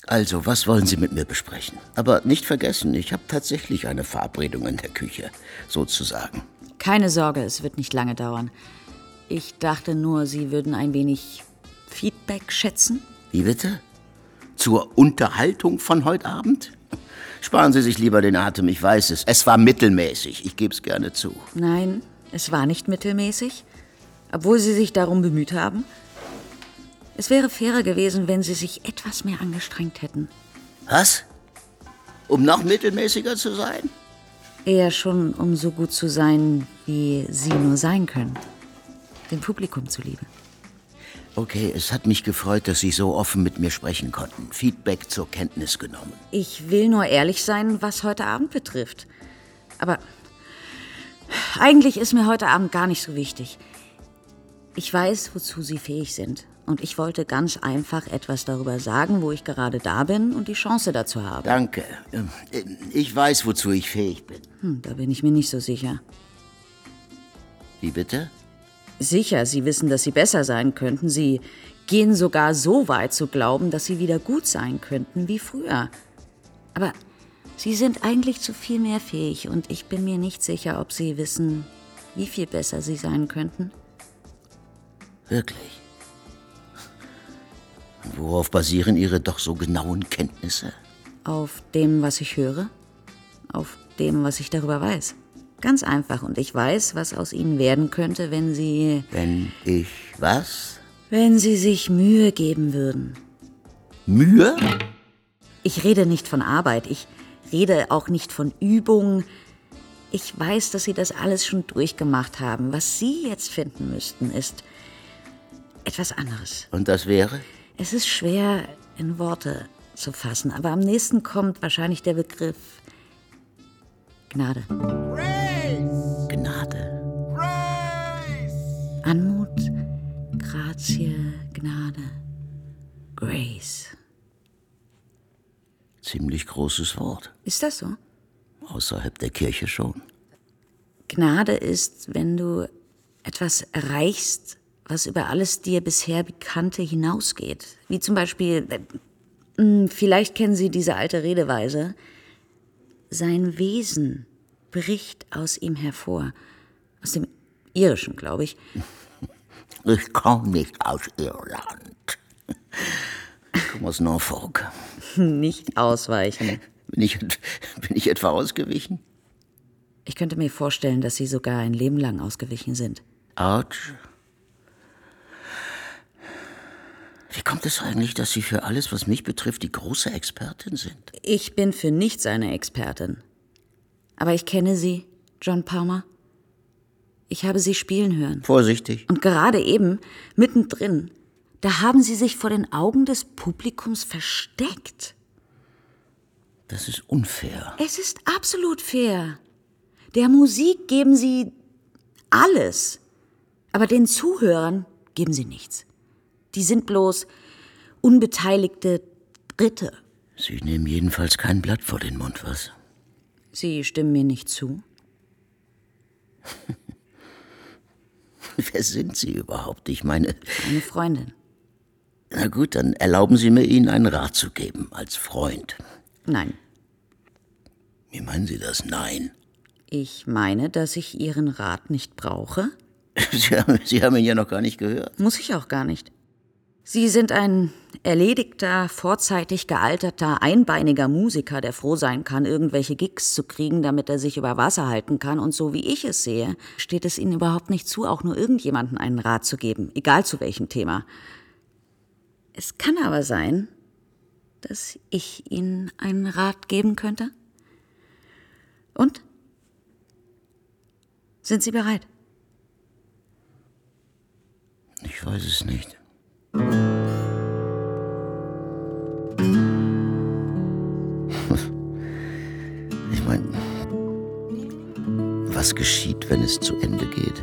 Also, was wollen Sie mit mir besprechen? Aber nicht vergessen, ich habe tatsächlich eine Verabredung in der Küche, sozusagen. Keine Sorge, es wird nicht lange dauern. Ich dachte nur, Sie würden ein wenig Feedback schätzen. Wie bitte? Zur Unterhaltung von heute Abend? Sparen Sie sich lieber den Atem, ich weiß es. Es war mittelmäßig, ich gebe es gerne zu. Nein, es war nicht mittelmäßig, obwohl Sie sich darum bemüht haben. Es wäre fairer gewesen, wenn Sie sich etwas mehr angestrengt hätten. Was? Um noch mittelmäßiger zu sein? Eher schon, um so gut zu sein, wie Sie nur sein können. Dem Publikum zuliebe. Okay, es hat mich gefreut, dass Sie so offen mit mir sprechen konnten. Feedback zur Kenntnis genommen. Ich will nur ehrlich sein, was heute Abend betrifft. Aber eigentlich ist mir heute Abend gar nicht so wichtig. Ich weiß, wozu Sie fähig sind. Und ich wollte ganz einfach etwas darüber sagen, wo ich gerade da bin und die Chance dazu habe. Danke. Ähm, Ich weiß, wozu ich fähig bin. Hm, da bin ich mir nicht so sicher. Wie bitte? Sicher, Sie wissen, dass Sie besser sein könnten. Sie gehen sogar so weit zu glauben, dass Sie wieder gut sein könnten wie früher. Aber Sie sind eigentlich zu viel mehr fähig und ich bin mir nicht sicher, ob Sie wissen, wie viel besser Sie sein könnten. Wirklich? Worauf basieren Ihre doch so genauen Kenntnisse? Auf dem, was ich höre? Auf dem, was ich darüber weiß? Ganz einfach. Und ich weiß, was aus Ihnen werden könnte, wenn Sie. Wenn ich was? Wenn Sie sich Mühe geben würden. Mühe? Ich rede nicht von Arbeit. Ich rede auch nicht von Übung. Ich weiß, dass Sie das alles schon durchgemacht haben. Was Sie jetzt finden müssten, ist etwas anderes. Und das wäre? Es ist schwer in Worte zu fassen, aber am nächsten kommt wahrscheinlich der Begriff Gnade. Gnade. Anmut, Grazie, Gnade, Grace. Ziemlich großes Wort. Ist das so? Außerhalb der Kirche schon. Gnade ist, wenn du etwas erreichst, was über alles dir bisher Bekannte hinausgeht. Wie zum Beispiel, äh, mh, vielleicht kennen Sie diese alte Redeweise. Sein Wesen bricht aus ihm hervor. Aus dem Irischen, glaube ich. Ich komme nicht aus Irland. Ich komme aus Norfolk. Nicht ausweichen. Bin ich, bin ich etwa ausgewichen? Ich könnte mir vorstellen, dass Sie sogar ein Leben lang ausgewichen sind. Autsch. Wie kommt es eigentlich, dass Sie für alles, was mich betrifft, die große Expertin sind? Ich bin für nichts eine Expertin. Aber ich kenne Sie, John Palmer. Ich habe Sie spielen hören. Vorsichtig. Und gerade eben, mittendrin, da haben Sie sich vor den Augen des Publikums versteckt. Das ist unfair. Es ist absolut fair. Der Musik geben Sie alles. Aber den Zuhörern geben Sie nichts. Die sind bloß unbeteiligte Dritte. Sie nehmen jedenfalls kein Blatt vor den Mund, was? Sie stimmen mir nicht zu? Wer sind Sie überhaupt? Ich meine. Eine Freundin. Na gut, dann erlauben Sie mir, Ihnen einen Rat zu geben, als Freund. Nein. Wie meinen Sie das? Nein. Ich meine, dass ich Ihren Rat nicht brauche. Sie haben, Sie haben ihn ja noch gar nicht gehört. Muss ich auch gar nicht. Sie sind ein erledigter, vorzeitig gealterter, einbeiniger Musiker, der froh sein kann, irgendwelche Gigs zu kriegen, damit er sich über Wasser halten kann. Und so wie ich es sehe, steht es Ihnen überhaupt nicht zu, auch nur irgendjemanden einen Rat zu geben, egal zu welchem Thema. Es kann aber sein, dass ich Ihnen einen Rat geben könnte. Und? Sind Sie bereit? Geschieht, wenn es zu Ende geht?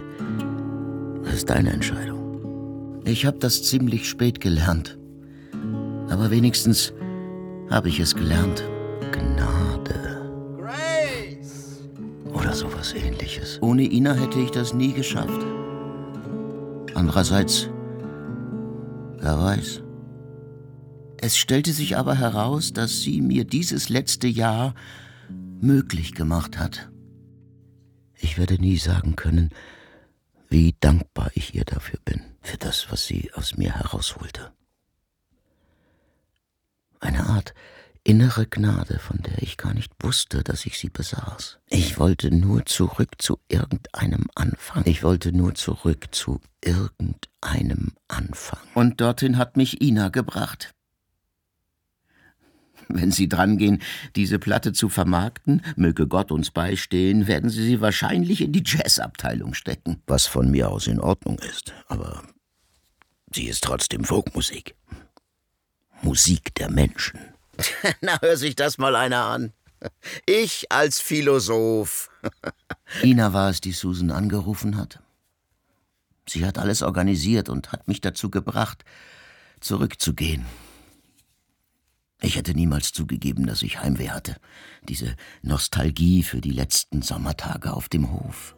Das ist deine Entscheidung. Ich habe das ziemlich spät gelernt. Aber wenigstens habe ich es gelernt. Gnade. Oder sowas ähnliches. Ohne Ina hätte ich das nie geschafft. Andererseits, wer weiß. Es stellte sich aber heraus, dass sie mir dieses letzte Jahr möglich gemacht hat. Ich werde nie sagen können, wie dankbar ich ihr dafür bin, für das, was sie aus mir herausholte. Eine Art innere Gnade, von der ich gar nicht wusste, dass ich sie besaß. Ich wollte nur zurück zu irgendeinem Anfang. Ich wollte nur zurück zu irgendeinem Anfang. Und dorthin hat mich Ina gebracht. Wenn Sie drangehen, diese Platte zu vermarkten, möge Gott uns beistehen, werden Sie sie wahrscheinlich in die Jazzabteilung stecken. Was von mir aus in Ordnung ist, aber sie ist trotzdem Folkmusik. Musik der Menschen. Na, hör sich das mal einer an. Ich als Philosoph. Ina war es, die Susan angerufen hat. Sie hat alles organisiert und hat mich dazu gebracht, zurückzugehen. Ich hätte niemals zugegeben, dass ich Heimweh hatte. Diese Nostalgie für die letzten Sommertage auf dem Hof.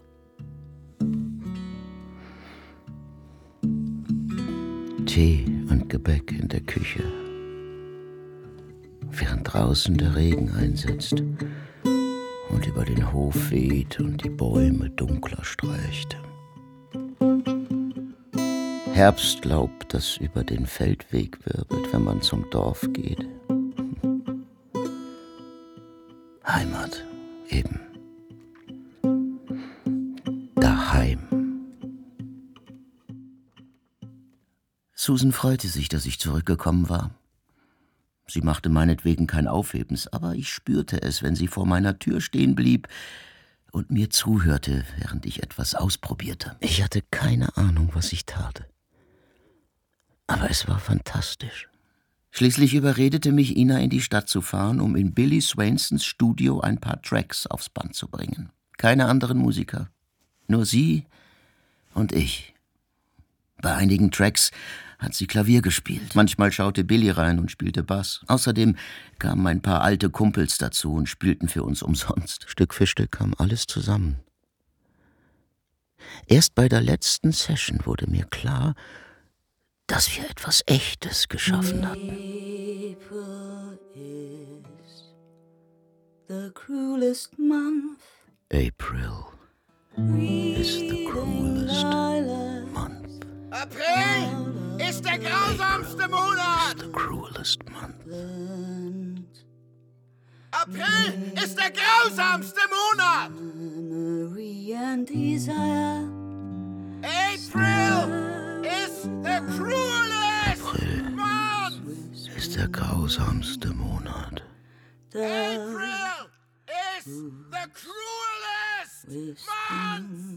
Tee und Gebäck in der Küche. Während draußen der Regen einsetzt und über den Hof weht und die Bäume dunkler streicht. Herbstlaub, das über den Feldweg wirbelt, wenn man zum Dorf geht. Susan freute sich, dass ich zurückgekommen war. Sie machte meinetwegen kein Aufhebens, aber ich spürte es, wenn sie vor meiner Tür stehen blieb und mir zuhörte, während ich etwas ausprobierte. Ich hatte keine Ahnung, was ich tat. Aber es war fantastisch. Schließlich überredete mich Ina in die Stadt zu fahren, um in Billy Swainsons Studio ein paar Tracks aufs Band zu bringen. Keine anderen Musiker. Nur sie und ich. Bei einigen Tracks hat sie Klavier gespielt. Manchmal schaute Billy rein und spielte Bass. Außerdem kamen ein paar alte Kumpels dazu und spielten für uns umsonst. Stück für Stück kam alles zusammen. Erst bei der letzten Session wurde mir klar, dass wir etwas Echtes geschaffen hatten. April is the cruelest month. April is the cruelest month. April ist der grausamste Monat. The cruelest month. April ist der grausamste Monat. Memory and desire. April ist der cruelest month. Ist der grausamste Monat. April is the cruelest month.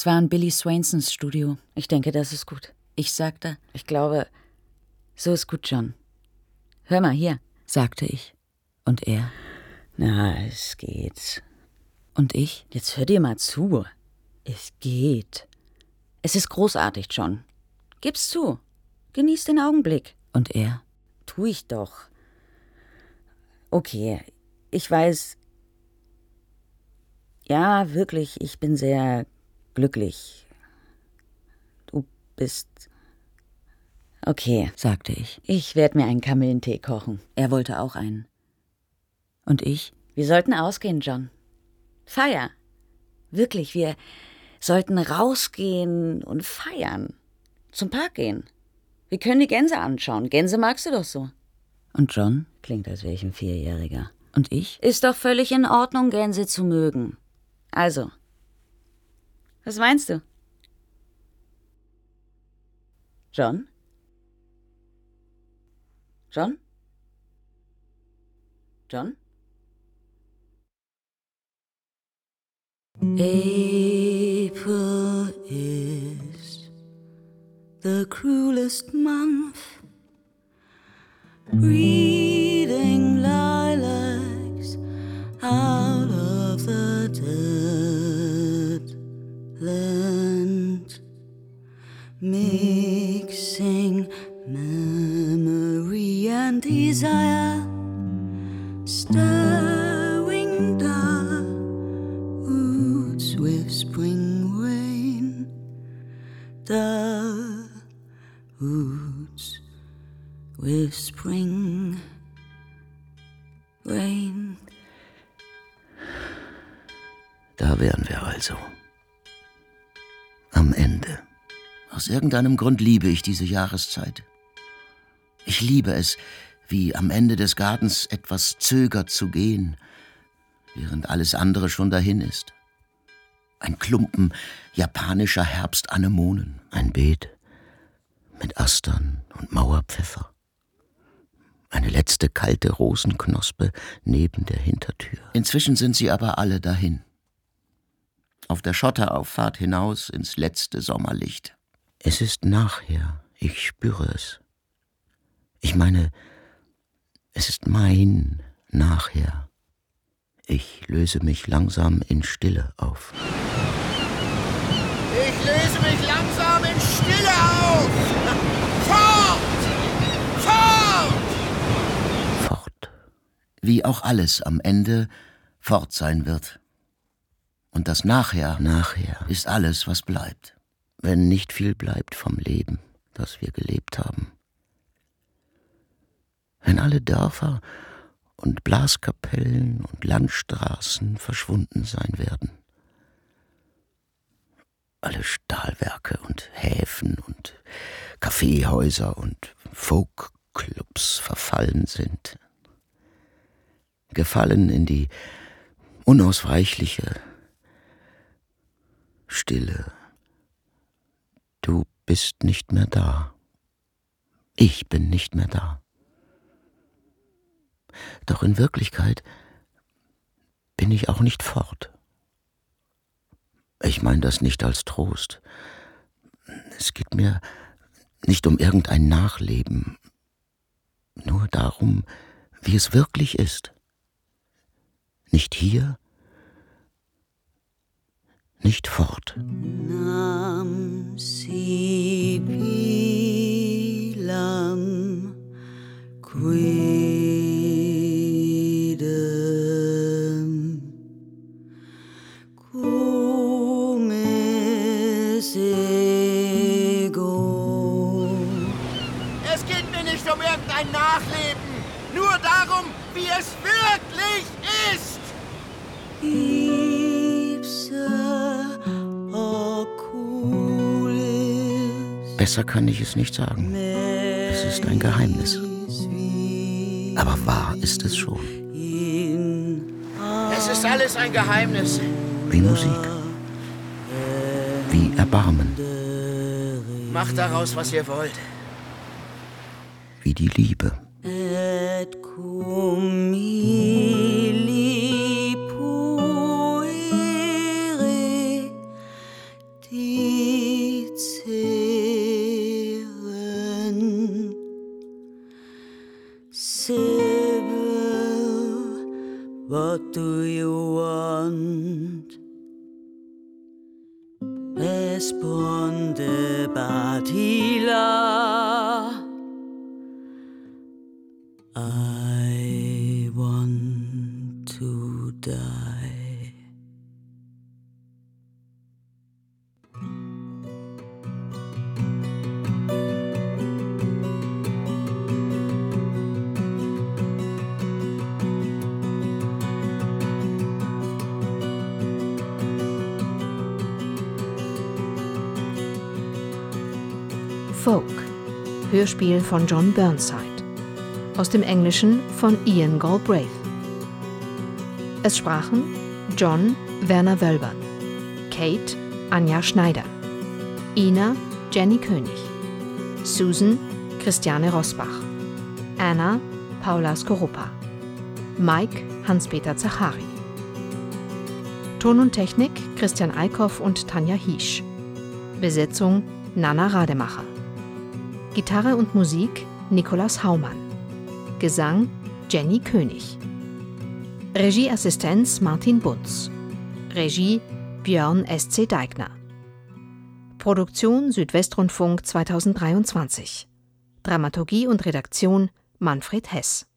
Es war in Billy Swainsons Studio. Ich denke, das ist gut. Ich sagte, ich glaube, so ist gut, John. Hör mal hier, sagte ich. Und er, na, es geht. Und ich, jetzt hör dir mal zu. Es geht. Es ist großartig, John. Gib's zu. Genieß den Augenblick. Und er, tu ich doch. Okay, ich weiß. Ja, wirklich, ich bin sehr glücklich. Du bist. Okay, sagte ich. Ich werde mir einen Kamillentee kochen. Er wollte auch einen. Und ich? Wir sollten ausgehen, John. Feier. Wirklich, wir sollten rausgehen und feiern. Zum Park gehen. Wir können die Gänse anschauen. Gänse magst du doch so. Und John klingt, als wäre ich ein Vierjähriger. Und ich? Ist doch völlig in Ordnung, Gänse zu mögen. Also, was meinst du? John? John? John? April is the cruelest month, breeding lilacs Me. Irgendeinem Grund liebe ich diese Jahreszeit. Ich liebe es, wie am Ende des Gartens etwas zögert zu gehen, während alles andere schon dahin ist. Ein Klumpen japanischer Herbstanemonen, ein Beet mit Astern und Mauerpfeffer. Eine letzte kalte Rosenknospe neben der Hintertür. Inzwischen sind sie aber alle dahin. Auf der Schotterauffahrt hinaus ins letzte Sommerlicht. Es ist nachher, ich spüre es. Ich meine, es ist mein Nachher. Ich löse mich langsam in Stille auf. Ich löse mich langsam in Stille auf. Fort! Fort! Wie auch alles am Ende fort sein wird. Und das Nachher, nachher ist alles, was bleibt. Wenn nicht viel bleibt vom Leben, das wir gelebt haben. Wenn alle Dörfer und Blaskapellen und Landstraßen verschwunden sein werden. Alle Stahlwerke und Häfen und Kaffeehäuser und Folkclubs verfallen sind. Gefallen in die unausweichliche Stille. Bist nicht mehr da. Ich bin nicht mehr da. Doch in Wirklichkeit bin ich auch nicht fort. Ich meine das nicht als Trost. Es geht mir nicht um irgendein Nachleben, nur darum, wie es wirklich ist. Nicht hier, nicht fort. Nam sipilam quidem cum is ego. Es geht mir nicht um irgendein Nachleben, nur darum, wie es wirklich ist. Besser kann ich es nicht sagen. Es ist ein Geheimnis. Aber wahr ist es schon. Es ist alles ein Geheimnis. Wie Musik. Wie Erbarmen. Macht daraus, was ihr wollt. Wie die Liebe. et cum Hörspiel von John Burnside. Aus dem Englischen von Ian Galbraith. Es sprachen John Werner Wölbern, Kate Anja Schneider, Ina Jenny König, Susan Christiane Rosbach, Anna Paula Skorupa, Mike Hans-Peter Zachari. Ton und Technik Christian Eickhoff und Tanja Hiesch. Besetzung Nana Rademacher. Gitarre und Musik Nikolaus Haumann. Gesang Jenny König. Regieassistenz Martin Bunz. Regie Björn S.C. Deigner. Produktion Südwestrundfunk 2023. Dramaturgie und Redaktion Manfred Hess.